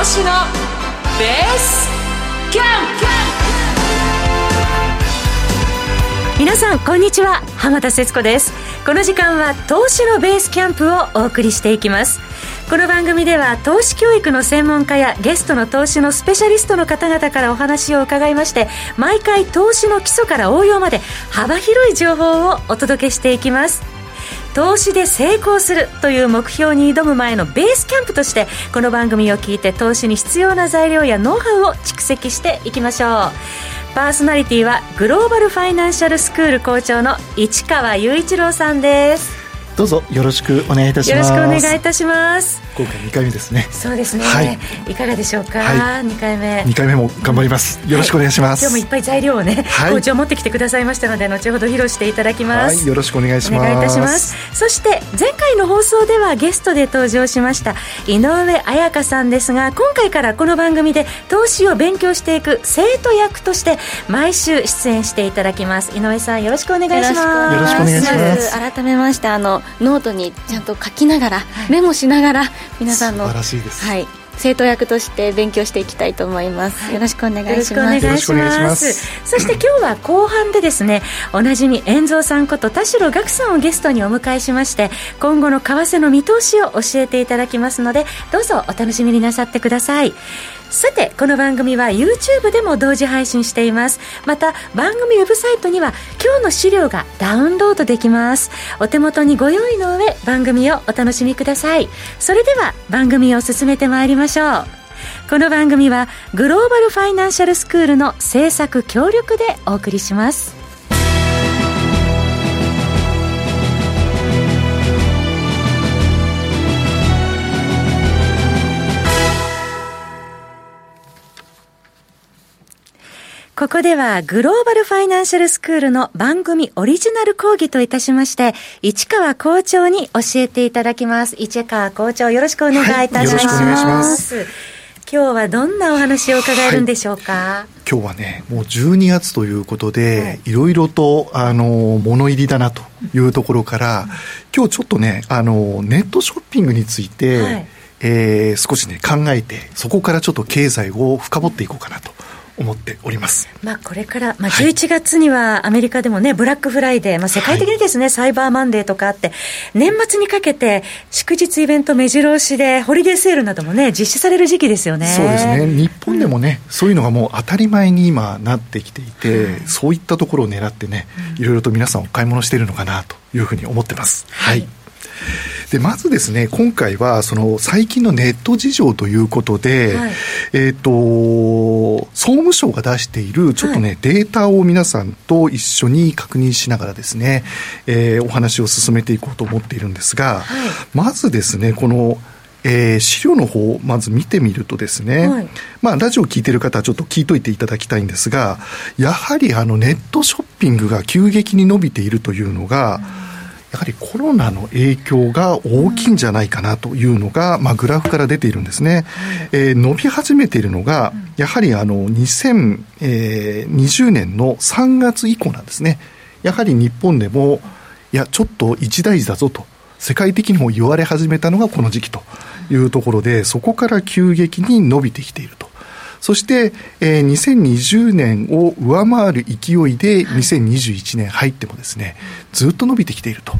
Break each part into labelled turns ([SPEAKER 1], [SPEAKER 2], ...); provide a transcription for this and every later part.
[SPEAKER 1] 投資のベースキャン
[SPEAKER 2] プ。皆さんこんにちは。浜田節子です。この時間は投資のベースキャンプをお送りしていきます。この番組では投資教育の専門家やゲストの投資のスペシャリストの方々からお話を伺いまして毎回投資の基礎から応用まで幅広い情報をお届けしていきます。投資で成功するという目標に挑む前のベースキャンプとしてこの番組を聞いて投資に必要な材料やノウハウを蓄積していきましょう。パーソナリティはグローバルファイナンシャルスクール校長の市川雄一郎さんです。
[SPEAKER 3] どうぞよろしくお願いいたします。
[SPEAKER 2] よろしくお願いいたします
[SPEAKER 3] 今回2回目ですね。
[SPEAKER 2] そうですね、はい、いかがでしょうか、はい、2回目。
[SPEAKER 3] 2回目も頑張ります、よろしくお願いします、
[SPEAKER 2] 今日もいっぱい材料をね、はい、校長持ってきてくださいましたので後ほど披露していただきます、
[SPEAKER 3] よろしくお願いします。
[SPEAKER 2] お願いいたします。そして前回の放送ではゲストで登場しました井上彩香さんですが今回からこの番組で投資を勉強していく生徒役として毎週出演していただきます。井上さんよろしくお願いします。
[SPEAKER 3] よろしくお願いします。
[SPEAKER 4] 改めましてあのノートにちゃんと書きながら、メモしながら皆さんの
[SPEAKER 3] 素晴らしいです、
[SPEAKER 4] はい、生徒役として勉強していきたいと思います、はい、よろしくお願いします。
[SPEAKER 2] よろしくお願いします。そして今日は後半でですねおなじみ遠蔵さんこと田代岳さんをゲストにお迎えしまして今後の為替の見通しを教えていただきますのでどうぞお楽しみになさってくださいさてこの番組は YouTube でも同時配信しています。また番組ウェブサイトには今日の資料がダウンロードできます。お手元にご用意の上番組をお楽しみください。それでは番組を進めてまいりましょう。この番組はグローバルファイナンシャルスクールの制作協力でお送りします。ここではグローバルファイナンシャルスクールの番組オリジナル講義といたしまして、市川校長に教えていただきます。市川校長よろしくお願いいたします。はい、よろしくお願いします。今日はどんなお話を伺えるんでしょうか、はい、
[SPEAKER 3] 今日はねもう12月ということで、はい、いろいろとあの物入りだなというところから、うん、今日ちょっとねあのネットショッピングについて、はい、えー、少しね考えてそこからちょっと経済を深掘っていこうかなと思っております。
[SPEAKER 2] まあ、これから、まあ、11月にはアメリカでもね、ブラックフライデー、まあ、世界的にですね、はい、サイバーマンデーとかあって、年末にかけて、祝日イベント目白押しで、ホリデーセールなどもね、実施される時期ですよね。
[SPEAKER 3] そうですね。日本でもね、うん、そういうのがもう当たり前に今なってきていて、うん、そういったところを狙ってね、いろいろと皆さんお買い物しているのかなというふうに思ってます。はい、はいでまずですね今回はその最近のネット事情ということで、はい、えっ、と総務省が出しているちょっとね、はい、データを皆さんと一緒に確認しながらですね、えー、お話を進めていこうと思っているんですが、はい、まずですねこのえー、資料の方をまず見てみるとですね、はい、まあ、ラジオを聞いてる方はちょっと聞いといていただきたいんですが、やはりあのネットショッピングが急激に伸びているというのが、うんやはりコロナの影響が大きいんじゃないかなというのが、まあ、グラフから出ているんですね。えー、伸び始めているのが、やはりあの2020年の3月以降なんですね。やはり日本でも、いや、ちょっと一大事だぞと、世界的にも言われ始めたのがこの時期というところで、そこから急激に伸びてきていると。そして、えー、2020年を上回る勢いで2021年入ってもですね、ずっと伸びてきていると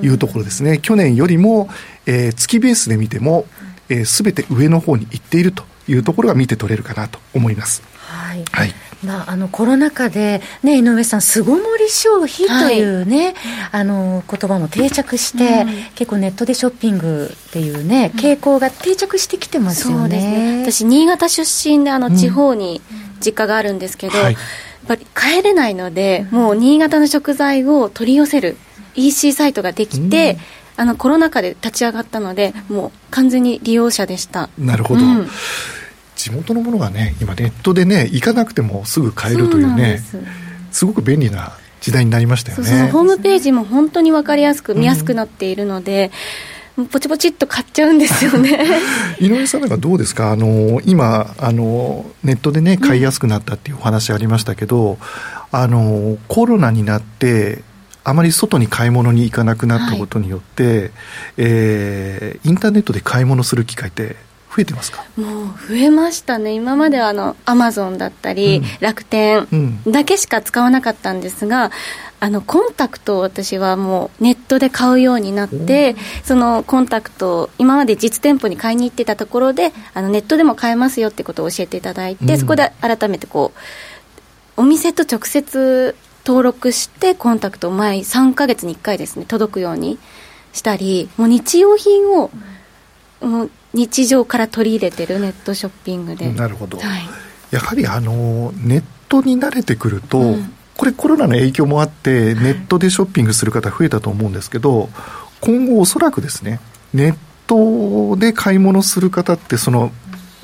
[SPEAKER 3] いうところですね。去年よりも、えー、月ベースで見ても、えー、全て上の方に行っているというところが見て取れるかなと思います。
[SPEAKER 2] はい、はいまあ、あのコロナ禍で、ね、井上さん、巣ごもり消費というね、はい、あの言葉も定着して、うん、結構ネットでショッピングっていうね、傾向が定着してきてますよね。
[SPEAKER 4] ね。私、新潟出身であの地方に実家があるんですけど、うんはい、やっぱり帰れないので、もう新潟の食材を取り寄せる EC サイトができて、うん。あのコロナ禍で立ち上がったので、もう完全に利用者でした。
[SPEAKER 3] なるほど、うん地元のものがね今ネットでね行かなくてもすぐ買えるというねす。ごく便利な時代になりましたよね。そう
[SPEAKER 4] ホームページも本当に分かりやすく見やすくなっているので、うん、ポチポチっと買っちゃうんですよね。
[SPEAKER 3] 井上さんなんかどうですか？あの今あのネットでね買いやすくなったっていうお話ありましたけど、うん、あのコロナになってあまり外に買い物に行かなくなったことによって、はい、えー、インターネットで買い物する機会って増増えてますか？
[SPEAKER 4] もう増えましたね。今まではあのアマゾンだったり、うん、楽天だけしか使わなかったんですが、あのコンタクトを私はもうネットで買うようになってそのコンタクト今まで実店舗に買いに行ってたところであのネットでも買えますよってことを教えていただいて、うん、そこで改めてこうお店と直接登録してコンタクトを毎3か月に1回ですね届くようにしたりもう日用品をもう日常から取り入れてるネットショッピングで。
[SPEAKER 3] なるほど、はい、やはりあのネットに慣れてくると、うん、これコロナの影響もあってネットでショッピングする方増えたと思うんですけど今後おそらくですねネットで買い物する方ってその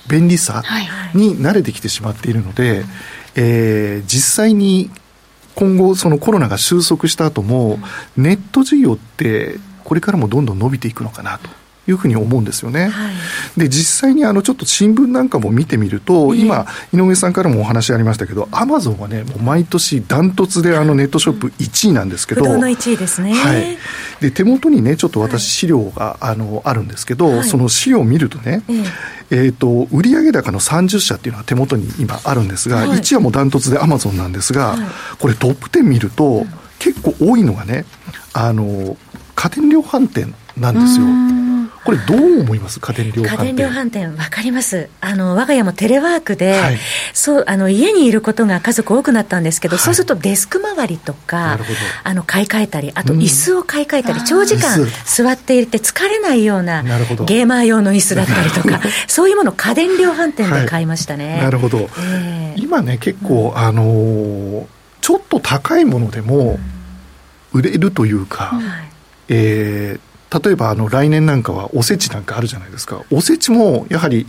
[SPEAKER 3] 便利さに慣れてきてしまっているので、はいはい、えー、実際に今後そのコロナが収束した後も、ネット事業ってこれからもどんどん伸びていくのかなと。いうふうに思うんですよね。はい、で実際にあのちょっと新聞なんかも見てみると、今井上さんからもお話ありましたけど、アマゾンはねもう毎年ダントツであのネットショップ1位なんですけど、
[SPEAKER 2] の1位ですね。
[SPEAKER 3] はい。で手元にねちょっと私資料が、あのあるんですけど、はい、その資料を見るとね、えー、と売上高の30社っていうのは手元に今あるんですが、はい、1位はもうダントツでアマゾンなんですが、これトップ10見ると、結構多いのがねあの家電量販店なんですよ。これどう思います？家電量販店。
[SPEAKER 2] 家電量販店、わかります。あの、我が家もテレワークで、はい、そう、あの、家にいることが家族多くなったんですけど、はい、そうするとデスク周りとか、あの、買い替えたり、あと椅子を買い替えたり、うん、長時間座っていて疲れないような、ゲーマー用の椅子だったりとか、そういうもの家電量販店で買いましたね。
[SPEAKER 3] はい、なるほど。えー、今ね、結構、あのー、ちょっと高いものでも、売れるというか、うん、えー例えばあの来年なんかはおせちなんかあるじゃないですか。おせちもやはり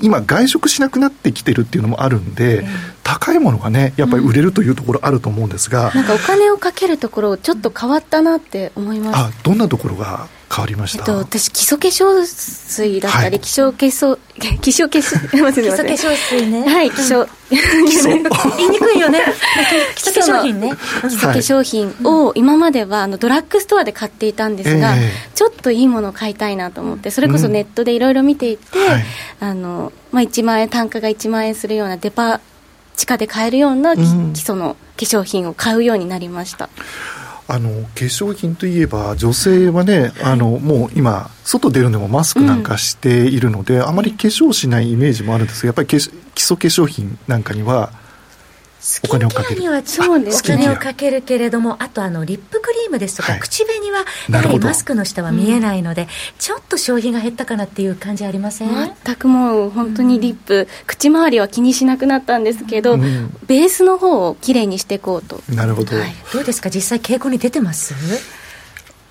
[SPEAKER 3] 今外食しなくなってきてるっていうのもあるんで、えー、高いものがねやっぱり売れるというところあると思うんですが、
[SPEAKER 4] うん、なんかお金をかけるところちょっと変わったなって思います。
[SPEAKER 3] あどんなところが？変わりました、えっと、
[SPEAKER 4] 私基礎化粧水だったり、はい、基礎化粧 基礎化粧
[SPEAKER 2] 基礎化粧水ね。
[SPEAKER 4] はい基礎、
[SPEAKER 2] 言いにくいよね。基礎化粧品ね。
[SPEAKER 4] 基礎化粧品を今まではあのドラッグストアで買っていたんですが、えー、ちょっといいものを買いたいなと思ってそれこそネットでいろいろ見ていて、うんはい、あのまあ、1万円単価が1万円するようなデパ地下で買えるような基礎の化粧品を買うようになりました、うん
[SPEAKER 3] あの化粧品といえば女性はね、あのもう今外出るのもマスクなんかしているので、うん、あまり化粧しないイメージもあるんですがやっぱり基礎化粧品なんかには
[SPEAKER 2] お金をかける。にはそうねお金をかけるけれどもあとあのリップクリームですとか、はい、口紅はやはりマスクの下は見えないので、うん、ちょっと消費が減ったかなっていう感じありません？
[SPEAKER 4] 全くもう本当にリップ、うん、口周りは気にしなくなったんですけど、うん、ベースの方をきれいにしていこうと。
[SPEAKER 3] なるほど、はい、
[SPEAKER 2] どうですか？実際傾向に出てます？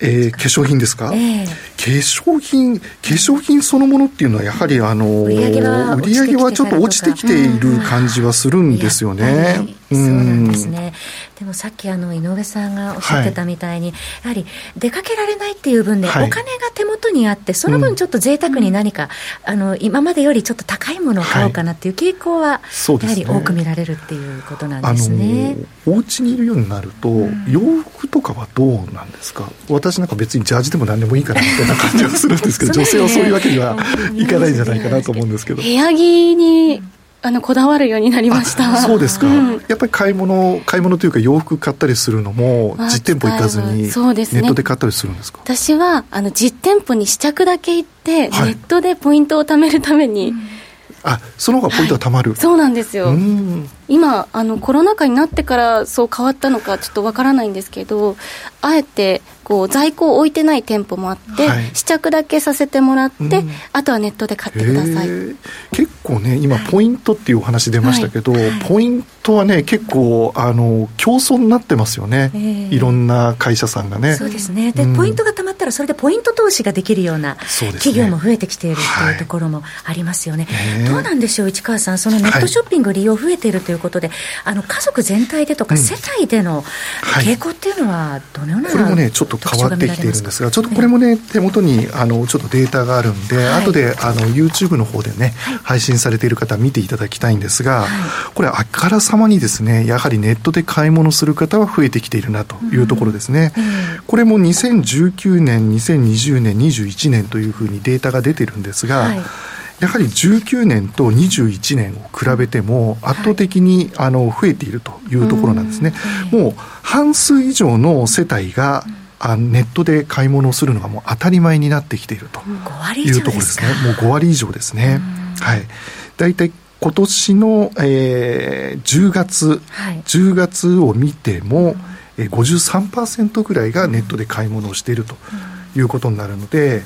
[SPEAKER 3] えー、化粧品ですか、えー、化粧品化粧品そのものっていうのはやはりあの売り上げはちょっと落ちてきている感じはするんですよね。
[SPEAKER 2] そうなんですね。でもさっきあの井上さんがおっしゃってたみたいに、はい、やはり出かけられないっていう分で、お金が手元にあって、その分ちょっと贅沢に何か、うん、あの今までよりちょっと高いものを買おうかなっていう傾向は、やはり多く見られるっていうことなんですね。
[SPEAKER 3] お家にいるようになると、うん、洋服とかはどうなんですか？私なんか別にジャージでも何でもいいかなみたいな感じがするんですけど、女性はそういうわけにはいかないんじゃないかなと思うんですけど。
[SPEAKER 4] 部屋着にあのこだわるようになりました。
[SPEAKER 3] そうですか、うん、やっぱり買い物買い物というか洋服買ったりするのも実店舗行かずにネットで買ったりするんですか、
[SPEAKER 4] ね、私はあの実店舗に試着だけ行って、はい、ネットでポイントを貯めるために、うん。
[SPEAKER 3] あその方がポイントがたまる、
[SPEAKER 4] はい、そうなんですよ今あのコロナ禍になってからそう変わったのかちょっとわからないんですけどあえてこう在庫を置いてない店舗もあって、はい、試着だけさせてもらって、うん、あとはネットで買ってください。
[SPEAKER 3] 結構ね今ポイントっていうお話出ましたけど、はい、ポイントはね結構あの競争になってますよね、いろんな会社さんがね。
[SPEAKER 2] そうですね。で、うん、ポイントがたまったらそれでポイント投資ができるような企業も増えてきているっていうところもありますよね、はい、どうなんでしょう市川さん。そのネットショッピング利用増えているということで、あの家族全体でとか世帯での傾向っていうのはどのような、
[SPEAKER 3] これもねちょっと変わってきているんですがちょっとこれもね手元にあのちょっとデータがあるんで、はい、後であの YouTube の方でね、配信されている方見ていただきたいんですが、これあからさまにですねやはりネットで買い物する方は増えてきているなというところですね、これも2019年2020年21年というふうにデータが出てるんですが、やはり19年と21年を比べても圧倒的にあの増えているというところなんですね。もう半数以上の世帯があネットで買い物をするのがもう当たり前になってきているというところですね。もう5割以上ですね。はい。大体今年の、えー、10月、はい、10月を見ても、えー、53%ぐらいがネットで買い物をしているということになるので、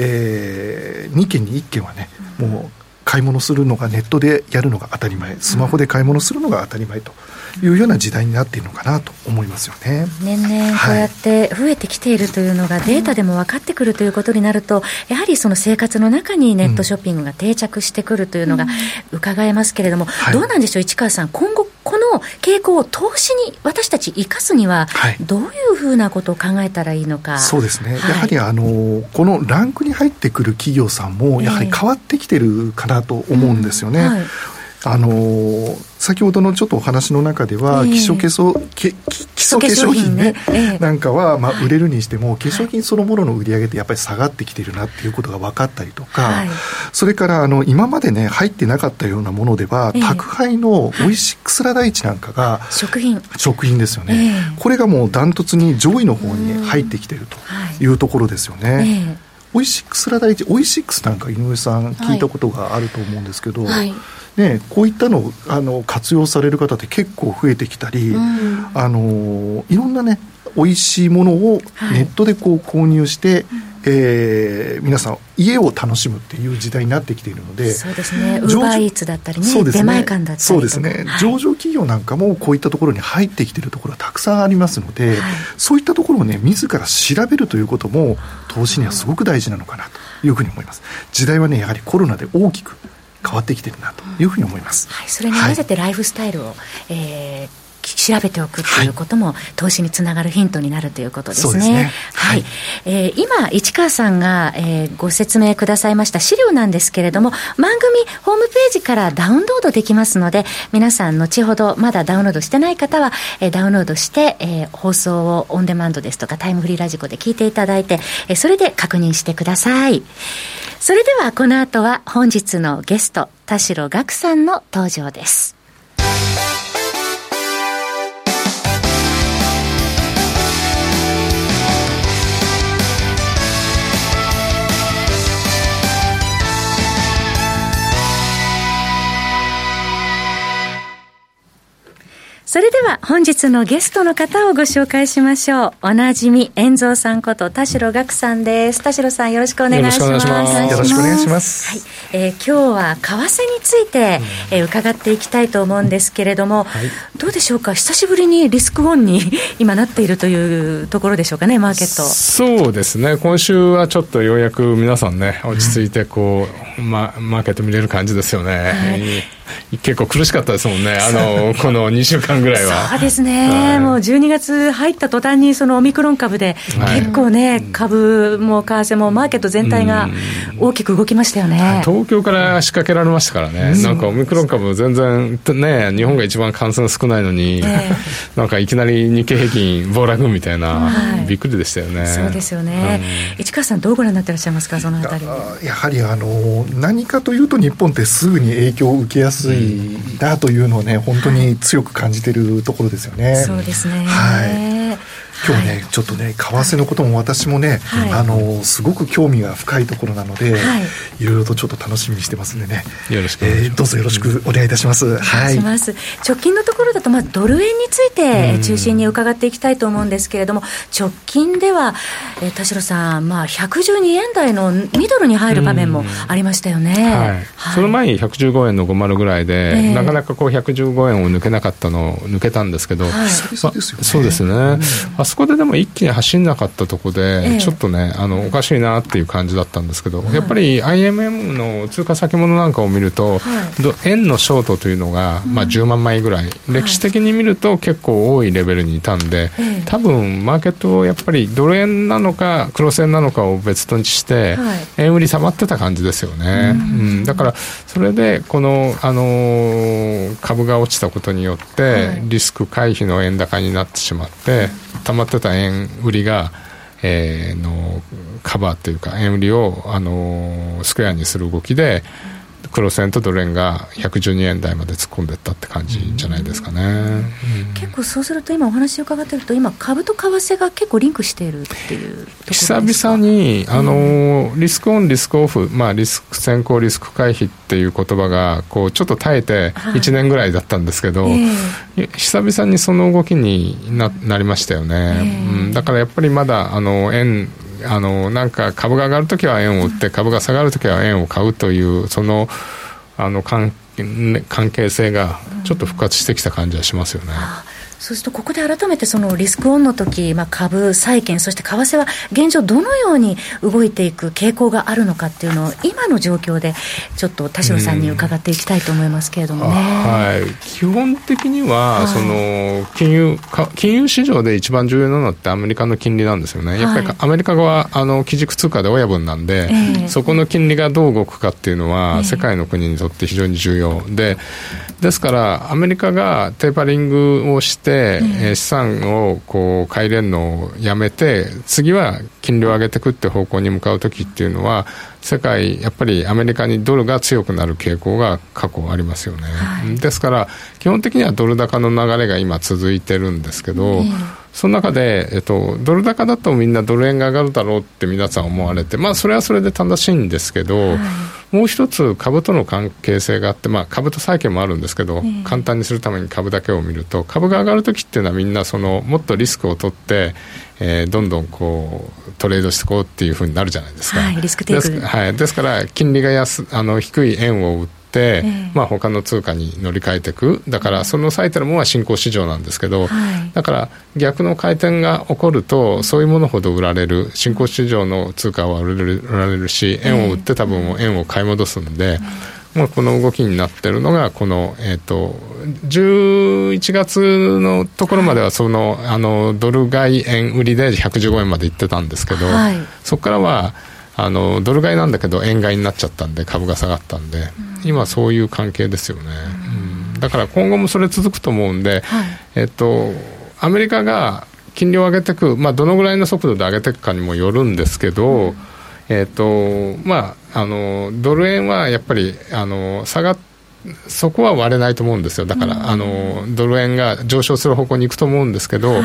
[SPEAKER 3] えー、2件に1件はね、もう買い物するのがネットでやるのが当たり前、スマホで買い物するのが当たり前というような時代になっているのかなと思いますよね。
[SPEAKER 2] 年々こうやって増えてきているというのがデータでも分かってくるということになると、やはりその生活の中にネットショッピングが定着してくるというのが伺えますけれども、どうなんでしょう、市川さん、今後、この傾向を投資に私たち生かすには、どういうふうなことを考えたらいいのか。
[SPEAKER 3] そうですね、やはりあのこのランクに入ってくる企業さんも、やはり変わってきてるかなと思うんですよね。はいあのー、先ほどのちょっとお話の中では、基礎化粧、基礎化粧品ね、なんかは、まあ、売れるにしても、化粧品そのものの売り上げってやっぱり下がってきてるなっていうことが分かったりとか、はい、それから、あの、今までね、入ってなかったようなものでは、宅配のオイシックスラダイチなんかが、
[SPEAKER 2] 食品。
[SPEAKER 3] 食品ですよね。これがもうダントツに上位の方に入ってきてるとい。うところですよね。オイシックスラダイチ、オイシックスなんか井上さん聞いたことがあると思うんですけど、はい。ね、こういったのあの活用される方って結構増えてきたり、うん、あのいろんなね美味しいものをネットでこう購入して、はい、えー、皆さん家を楽しむっていう時代になってきているので
[SPEAKER 2] そうですね。ウーバーイーツだったりねそうですね。出前館だったり
[SPEAKER 3] そうですね、はい、上場企業なんかもこういったところに入ってきているところはたくさんありますので、はい、そういったところをね自ら調べるということも投資にはすごく大事なのかなというふうに思います。時代はねやはりコロナで大きく変わってきてるなというふうに思います、
[SPEAKER 2] はい、それに合わせてライフスタイルを、はい、えー調べておくということも、投資につながるヒントになるということですね。ねはい、はい、えー、今、市川さんが、えー、ご説明くださいました資料なんですけれども、番組ホームページからダウンロードできますので、皆さん、後ほどまだダウンロードしてない方は、えー、ダウンロードして、えー、放送をオンデマンドですとか、タイムフリーラジコで聞いていただいて、えー、それで確認してください。それでは、この後は本日のゲスト、田代岳さんの登場です。それでは本日のゲストの方をご紹介しましょう。おなじみ、遠蔵さんこと田代岳さんです。田代さんよろしくお願いします。よろしく
[SPEAKER 3] お願いします。
[SPEAKER 2] はい。えー、今日は為替について、うん、えー、伺っていきたいと思うんですけれども、はい、どうでしょうか？久しぶりにリスクオンに 今なっているというところでしょうかね、マーケット。
[SPEAKER 5] そうですね。今週はちょっとようやく皆さんね、落ち着いてこう、ま、マーケット見れる感じですよね。はい結構苦しかったですもんね、あのこの2週間ぐらいは。
[SPEAKER 2] そうですね、はい、もう12月入った途端に、そのオミクロン株で、結構ね、はい、株も為替もマーケット全体が大きく動きましたよね、
[SPEAKER 5] 東京から仕掛けられましたからね、なんかオミクロン株、全然ね、日本が一番感染少ないのに、えー、なんかいきなり日経平均暴落みたいな、はい、びっくりでしたよね。
[SPEAKER 2] そうですよね、うん、市川さん、どうご覧になってらっしゃいますか、そのあたり
[SPEAKER 3] やはりあの何かというと、日本ってすぐに影響を受けやすすいなというのをね、本当に強く感じているところですよね。
[SPEAKER 2] そうですね。
[SPEAKER 3] はい。今日ね、はい、ちょっとね為替のことも私もね、はい、あのすごく興味が深いところなので、はい、いろいろとちょっと楽しみにしてますんでね。
[SPEAKER 5] よろしく、
[SPEAKER 3] えー、どうぞよろしくお願いいたします、
[SPEAKER 2] はい、直近のところだと、まあ、ドル円について中心に伺っていきたいと思うんですけれども直近では、えー、田代さん、まあ、112円台のミドルに入る場面もありましたよね、
[SPEAKER 5] はい。その前に115円の50ぐらいで、えー、なかなかこう115円を抜けなかったのを抜けたんですけど、はい。まあ、そうですね、うん。あそこででも一気に走んなかったとこで、ええ、ちょっとねあのおかしいなっていう感じだったんですけど、はい、やっぱり IMM の通貨先物なんかを見ると、はい、円のショートというのが、まあ、10万枚ぐらい、うん、歴史的に見ると結構多いレベルにいたんで、はい、多分マーケットやっぱりドル円なのかクロス円なのかを別として、円売り下がってた感じですよね、うん、うん、だからそれでこの、あのー、株が落ちたことによって、リスク回避の円高になってしまって溜まってた円売りが、えー、のカバーというか円売りを、あのスクエアにする動きで、黒線とドル円が112円台まで突っ込んでいったって感じじゃないですかね、うん、
[SPEAKER 2] 結構そうすると今お話を伺ってると今株と為替が結構リンクしているっていう
[SPEAKER 5] 久々にあのリスクオンリスクオフ、まあ、リスク先行リスク回避っていう言葉がこうちょっと耐えて1年ぐらいだったんですけど、はいえ。ー、久々にその動きにななりましたよね、えー、うん、だからやっぱりまだあの円あのなんか株が上がるときは円を売って株が下がるときは円を買うというそのあの関関係性がちょっと復活してきた感じはしますよね。うん
[SPEAKER 2] そうすると、ここで改めてそのリスクオンの時、まあ、株、債券、そして為替は現状、どのように動いていく傾向があるのかっていうのを、今の状況で、ちょっと田代さんに伺っていきたいと思いますけれどもね。
[SPEAKER 5] はい、基本的には、はい、その金融金融市場で一番重要なのってアメリカの金利なんですよね。やっぱりアメリカはあの基軸通貨で親分なんで、そこの金利がどう動くかっていうのは、世界の国にとって非常に重要で、ですからアメリカがテーパリングをして、えー、資産をこう買い入れるのをやめて次は金利を上げていくって方向に向かう時っていうのは世界やっぱりアメリカにドルが強くなる傾向が過去ありますよね、はい、ですから基本的にはドル高の流れが今続いてるんですけど、その中で、えっと、ドル高だとみんなドル円が上がるだろうって皆さん思われて、まあ、それはそれで正しいんですけど、はい、もう一つ株との関係性があって、まあ、株と債券もあるんですけど、えー、簡単にするために株だけを見ると株が上がるときっていうのはみんなそのもっとリスクを取って、えー、どんどんこうトレードしていこうっていうふうになるじゃないですか。
[SPEAKER 2] はい、リスクテイク。
[SPEAKER 5] はい、ですから金利が安あの低い円を売って、えー、まあ他の通貨に乗り換えていく。だからその最たるものは新興市場なんですけど、はい、だから逆の回転が起こるとそういうものほど売られる。新興市場の通貨は売られる売られるし円を売って多分円を買い戻すんで。まあ、この動きになってるのがこの、えーと、11月のところまではそのあのドル買い円売りで115円までいってたんですけど、はい、そこからはあのドル買いなんだけど円買いになっちゃったんで株が下がったんで、今そういう関係ですよね、うん、だから今後もそれ続くと思うんで、はい、えっと、アメリカが金利を上げていく、まあ、どのぐらいの速度で上げていくかにもよるんですけど、うん、えっとまあ、あのドル円はやっぱりあの下がそこは割れないと思うんですよ。だから、うん、あのドル円が上昇する方向に行くと思うんですけど、はい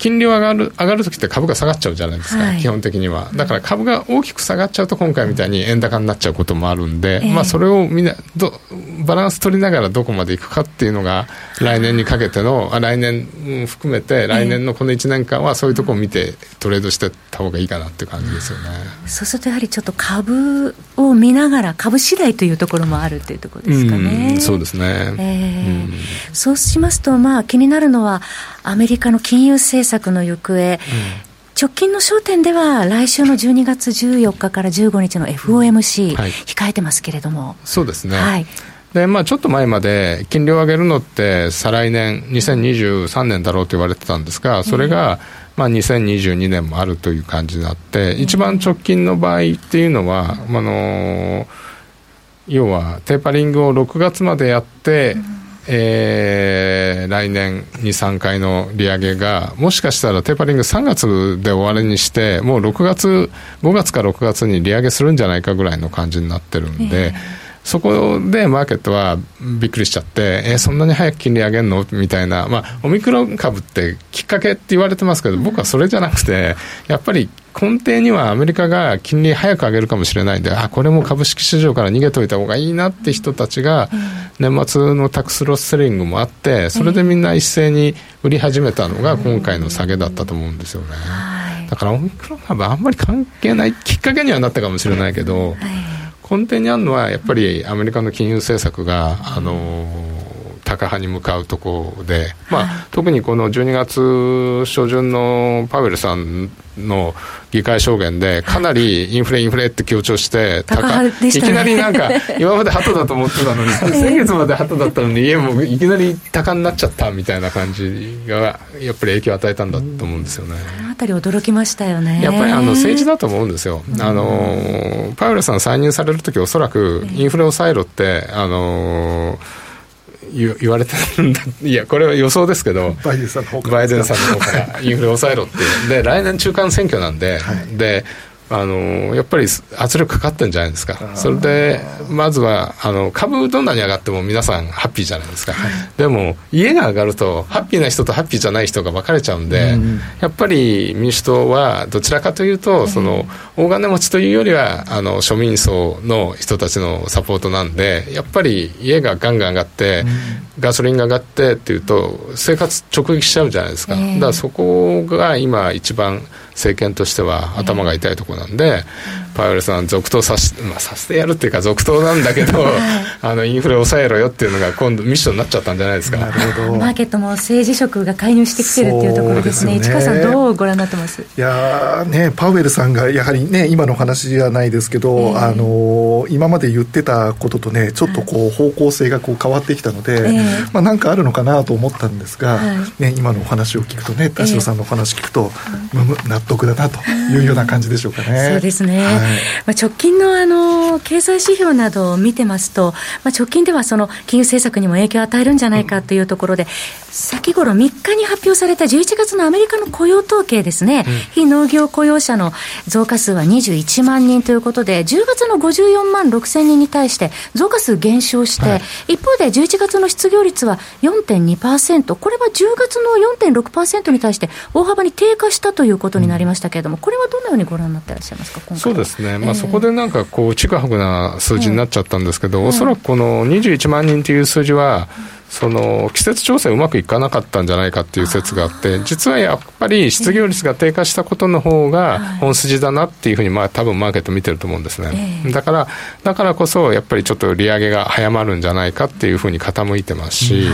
[SPEAKER 5] 金利は上がる上がるときって株が下がっちゃうじゃないですか、はい、基本的には。だから株が大きく下がっちゃうと、今回みたいに円高になっちゃうこともあるんで、まあ、それをみんなど、バランス取りながらどこまでいくかっていうのが、来年にかけての、来年含めて、来年のこの1年間は、そういうところを見て、トレードしてた方がいいかなっていう感じですよね。
[SPEAKER 2] そうすると、やはりちょっと株を見ながら、株次第というところもあるっていうところですかね。
[SPEAKER 5] うそうですね、え
[SPEAKER 2] ー、うん、そうしますと、まあ、気になるのは、アメリカの金融政策の行方、うん、直近の焦点では、来週の12月14日から15日の FOMC、はい、控えてますけれども。
[SPEAKER 5] そうですね、はいでまあ、ちょっと前まで金利を上げるのって再来年2023年だろうと言われてたんですがそれが、まあ、2022年もあるという感じになって、一番直近の場合っていうのは、あの要はテーパリングを6月までやって、えー、来年2、3回の利上げが、もしかしたらテーパリング3月で終わりにして、もう6月、5月か6月に利上げするんじゃないかぐらいの感じになってるんで、えーそこでマーケットはびっくりしちゃって、えー、そんなに早く金利上げるの？みたいな、まあ、オミクロン株ってきっかけって言われてますけど、僕はそれじゃなくて、やっぱり根底にはアメリカが金利早く上げるかもしれないんで、あ、これも株式市場から逃げといた方がいいなって人たちが、年末のタックスロスセリングもあって、それでみんな一斉に売り始めたのが今回の下げだったと思うんですよね。だからオミクロン株あんまり関係ないきっかけにはなったかもしれないけど、根底にあるのはやっぱりアメリカの金融政策が、あの高派に向かうところで、まあ、特にこの12月初旬のパウエルさんの議会証言で、かなりインフレ、インフレって強調して、
[SPEAKER 2] 高い
[SPEAKER 5] きなりなんか、今まで鳩だと思ってたのに、先月まで鳩だったのに、家もいきなり高になっちゃったみたいな感じが、やっぱり影響を与えたんだと思うんですよね。
[SPEAKER 2] このあたり、驚きましたよね。
[SPEAKER 5] やっぱりあの政治だと思うんですよ。あのパウエルさん再任されるとき、おそらくインフレを抑えろって、あの言われてるんだ。いやこれは予想ですけど
[SPEAKER 3] バイデンさんの方から。
[SPEAKER 5] バイデンさんの方からインフレ抑えろってで来年中間選挙なんで、はい、であのやっぱり圧力かかってるんじゃないですか、それでまずはあの株どんなに上がっても皆さんハッピーじゃないですか、はい、でも家が上がると、ハッピーな人とハッピーじゃない人が分かれちゃうんで、うん、やっぱり民主党はどちらかというと、その大金持ちというよりはあの庶民層の人たちのサポートなんで、やっぱり家がガンガン上がって、ガソリンが上がってっていうと、生活直撃しちゃうじゃないですか、だからそこが今、一番政権としては頭が痛いところなんで、パウエルさん、続投させ,、まあ、させてやるっていうか、続投なんだけど、あのインフレ抑えろよっていうのが、今度、ミッションになっちゃったんじゃないですか。なる
[SPEAKER 2] ほど。マーケットも政治色が介入してきてるっていうところですね、すね市川さん、どうご覧になってます？い
[SPEAKER 3] やね、パウエルさんがやはりね、今の話じゃないですけど、えー、あの今まで言ってたこととね、ちょっとこう方向性がこう変わってきたので、えー、まあ、なんかあるのかなと思ったんですが、はい、ね、今のお話を聞くとね、田代さんのお話聞くと、えー、納得だなというような感じでしょうかね。
[SPEAKER 2] そうですね、はい、まあ、直近のあの経済指標などを見てますと、まあ、直近ではその金融政策にも影響を与えるんじゃないかというところで、先頃3日に発表された11月のアメリカの雇用統計ですね、うん、非農業雇用者の増加数は21万人ということで、10月の54万6千人に対して増加数減少して、はい、一方で11月の失業率は4.2%、これは10月の4.6%に対して大幅に低下したということになりましたけれども、これはどのようにご覧になっていらっしゃいますか、
[SPEAKER 5] そうですね、まあ、えー、そこでなんかこう、ちぐはぐな数字になっちゃったんですけど、えー、おそらくこの21万人という数字は、その季節調整うまくいかなかったんじゃないかっていう説があって実はやっぱり失業率が低下したことの方が本筋だなっていうふうにまあ多分マーケット見てると思うんですね、だからだからこそやっぱりちょっと利上げが早まるんじゃないかっていうふうに傾いてますし、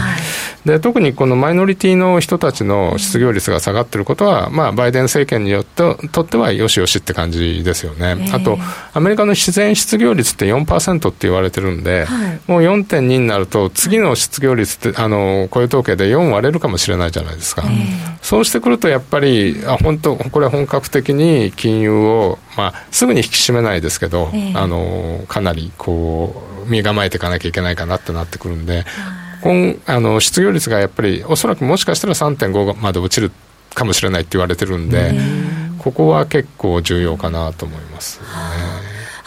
[SPEAKER 5] で特にこのマイノリティの人たちの失業率が下がってることは、まあ、バイデン政権によってとってはよしよしって感じですよね、あとアメリカの自然失業率って4%って言われてるんで、もう4.2になると次の失業率率ってあの雇用統計で4割れるかもしれないじゃないですか、えー、そうしてくるとやっぱりあ本当これ本格的に金融を、まあ、すぐに引き締めないですけど、えー、あのかなりこう身構えていかなきゃいけないかなってなってくるんで、今あの失業率がやっぱりおそらくもしかしたら3.5まで落ちるかもしれないって言われてるんで、えー、ここは結構重要かなと思いますね。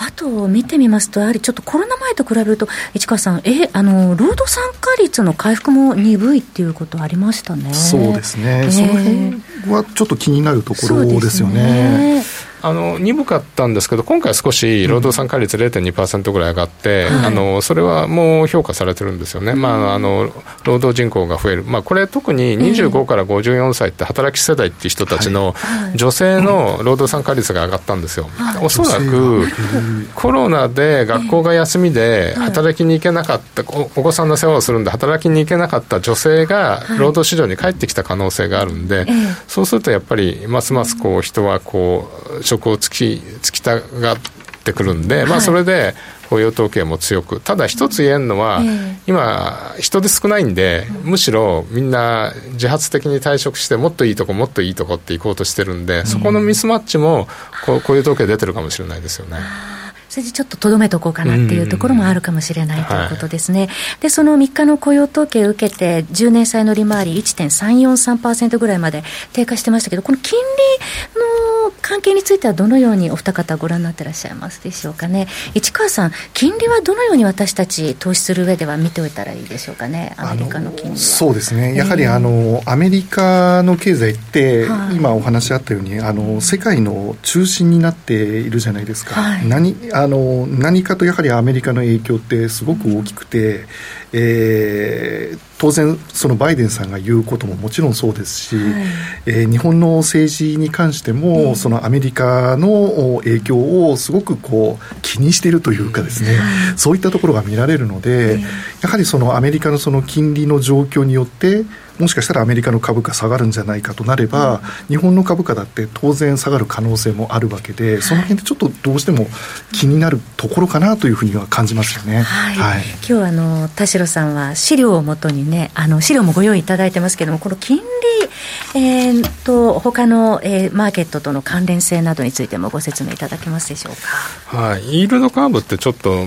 [SPEAKER 2] あと見てみますと、やはりちょっとコロナ前と比べると、市川さん、えあの労働参加率の回復も鈍いっていうことありましたね。
[SPEAKER 3] そうですね、えー、その辺はちょっと気になるところですよね。
[SPEAKER 5] あの鈍かったんですけど、今回少し労働参加率0.2%ぐらい上がって、うん、あのそれはもう評価されてるんですよね、まあ、あの労働人口が増える、まあ、これ、特に25から54歳って働き世代っていう人たちの女性の労働参加率が上がったんですよ、はい、おそらくコロナで学校が休みで働きに行けなかった、お子さんの世話をするんで、働きに行けなかった女性が労働市場に帰ってきた可能性があるんで、そうするとやっぱり、ますますこう人はこう、職をつきつきたがってくるんで、まあ、それで雇用統計も強く、ただ一つ言えるのは、今、人手少ないんで、むしろみんな自発的に退職して、もっといいとこ、もっといいとこって行こうとしてるんで、そこのミスマッチも、雇用統計出てるかもしれないですよね。
[SPEAKER 2] それでちょっととどめとこうかなっていうところもあるかもしれないということですね。はい、で、その3日の雇用統計を受けて、10年債の利回り1.343%ぐらいまで低下してましたけど、この金利の関係についてはどのようにお二方ご覧になってらっしゃいますでしょうかね。市川さん、金利はどのように私たち投資する上では見ておいたらいいでしょうかね、アメリカの金利は。
[SPEAKER 3] そうですね。やはり、あの、アメリカの経済って、今お話あったように、あの、世界の中心になっているじゃないですか。はい、何あの何かとやはりアメリカの影響ってすごく大きくて、えー、当然、そのバイデンさんが言うことももちろんそうですし、はい、えー、日本の政治に関しても、そのアメリカの影響をすごくこう気にしているというかですね、はい、そういったところが見られるので、やはりそのアメリカのその金利の状況によって、もしかしたらアメリカの株価下がるんじゃないかとなれば、うん、日本の株価だって当然下がる可能性もあるわけで、その辺でちょっとどうしても気になるところかなというふうには感じますよね。はい。はい、
[SPEAKER 2] 今日あの田代さんは資料をもとにね、あの資料もご用意いただいてますけれども、この金利えー、と他の、えー、マーケットとの関連性などについてもご説明いただけますでしょう
[SPEAKER 5] か、はい、イールドカーブってちょっと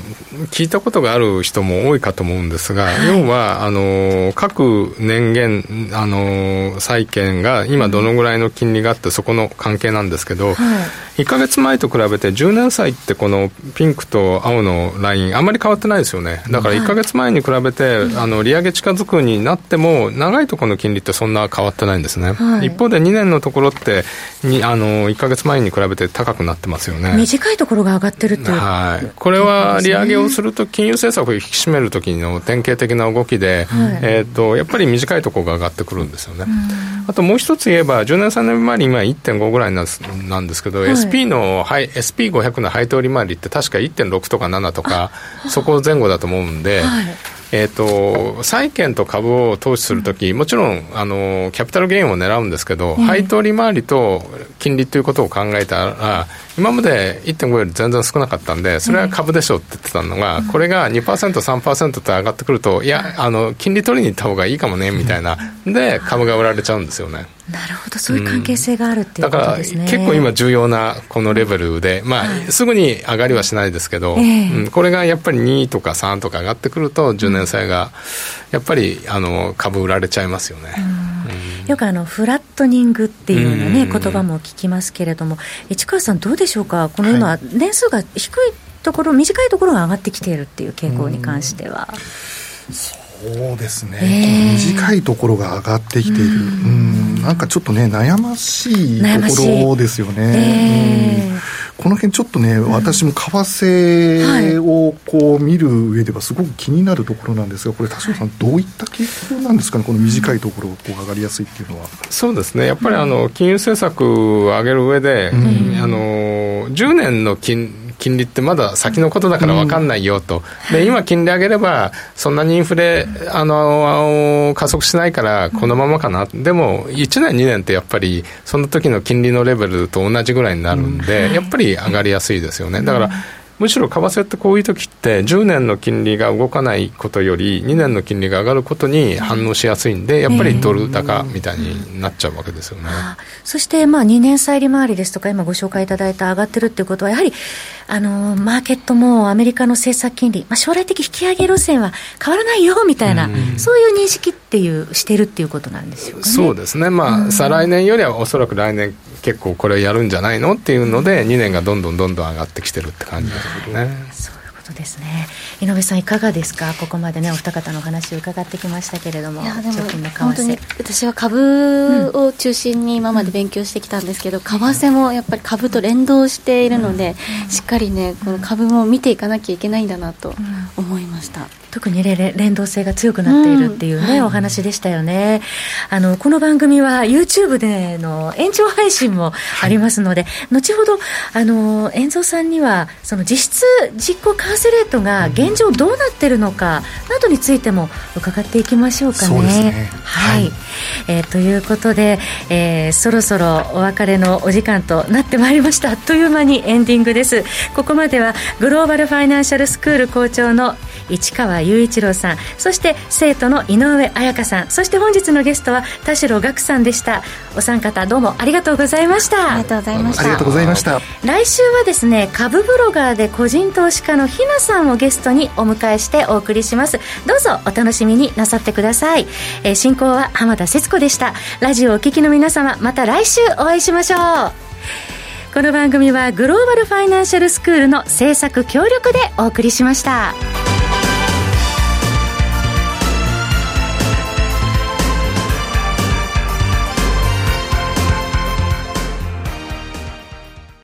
[SPEAKER 5] 聞いたことがある人も多いかと思うんですが、はい、要はあの各年限あの債券が今どのぐらいの金利があってそこの関係なんですけど、はい、1か月前と比べて10年債ってこのピンクと青のラインあんまり変わってないですよね。だから1か月前に比べて、はい、あの利上げ近づくになっても長いところの金利ってそんな変わってないんですね、はい、一方で2年のところってにあの1か月前に比べて高くなってますよね。
[SPEAKER 2] 短いところが上がってるっていう、
[SPEAKER 5] はい、これは利上げをすると金融政策を引き締めるときの典型的な動きで、はい、えーと、やっぱり短いところが上がってくるんですよね、あともう一つ言えば10年3年前に今1.5ぐらいなんですなんですけど、はい、SP の SP500 の配当利回りって確か1.6とか7とかそこ前後だと思うんで、はいえーと、債券と株を投資するとき、もちろんあのキャピタルゲインを狙うんですけど、配当利回りと金利ということを考えたら、今まで1.5より全然少なかったんで、それは株でしょって言ってたのが、これが2%、3%と上がってくると、いや、あの金利取りに行った方がいいかもねみたいな、で、株が売られちゃうんですよね。
[SPEAKER 2] なるほど、そういう関係性があるっていうことですね、
[SPEAKER 5] うん、だから結構今、重要なこのレベルで、まあ、はい、すぐに上がりはしないですけど、えーうん、これがやっぱり2とか3とか上がってくると、10年債がやっぱりあの株売られちゃいますよね。
[SPEAKER 2] うん、よくあのフラットニングっていうような、ね、言葉も聞きますけれども、市川さん、どうでしょうか、このような年数が低いところ、短いところが上がってきているっていう傾向に関しては。
[SPEAKER 3] そうですね、えー、短いところが上がってきている、うんなんかちょっとね、悩ましいところですよね。えー、この辺ちょっとね、私も為替をこう見る上ではすごく気になるところなんですが、これ、田代さん、どういった傾向なんですかね、この短いところ、こう上がりやすいっていうのは。
[SPEAKER 5] そうですね、やっぱりあの金融政策を上げる上で、うん、あの10年の金金利ってまだ先のことだから分かんないよと、うん、で今、金利上げれば、そんなにインフレあの加速しないから、このままかな、うん、でも1年、2年ってやっぱり、その時の金利のレベルと同じぐらいになるんで、やっぱり上がりやすいですよね。だからむしろ為替ってこういう時って10年の金利が動かないことより2年の金利が上がることに反応しやすいんでやっぱりドル高みたいになっちゃうわけですよね、
[SPEAKER 2] そしてまあ2年債利回りですとか今ご紹介いただいた上がってるっていうことはやはりあのマーケットもアメリカの政策金利、まあ、将来的引き上げ路線は変わらないよみたいな、そういう認識っていうしてるっていうことなんですよね。
[SPEAKER 5] そうですね。まあ、再来年よりはおそらく来年結構これやるんじゃないのっていうので2年がどんどんどんどん上がってきてるって感じです
[SPEAKER 2] ね。ことですね。井上さんいかがですか？ここまでねお二方の話を伺ってきましたけれども。
[SPEAKER 4] 本当に私は株を中心に今まで勉強してきたんですけど、うん、為替もやっぱり株と連動しているので、うん、しっかりねこの株も見ていかなきゃいけないんだなと思いました、
[SPEAKER 2] 特に連動性が強くなっているっていうね、うん、お話でしたよね。あの、この番組は YouTube での延長配信もありますので、はい、後ほど、あの、遠蔵さんには、その実質実行為替レートが現状どうなってるのかなどについても伺っていきましょうかね。ねはい、はい、えー、ということで、えー、そろそろお別れのお時間となってまいりました。あっという間にエンディングです。ここまではグローバルファイナンシャルスクール校長の市川雄一郎さんそして生徒の井上彩香さんそして本日のゲストは田代岳さんでした。お三方どうもありがとうございました。
[SPEAKER 4] ありがとうございました。
[SPEAKER 3] ありがとうございました。
[SPEAKER 2] 来週はですね株ブロガーで個人投資家のひなさんをゲストにお迎えしてお送りします。どうぞお楽しみになさってください、えー、進行は浜田節子でした。ラジオお聞きの皆様また来週お会いしましょう。この番組はグローバルファイナンシャルスクールの制作協力でお送りしました。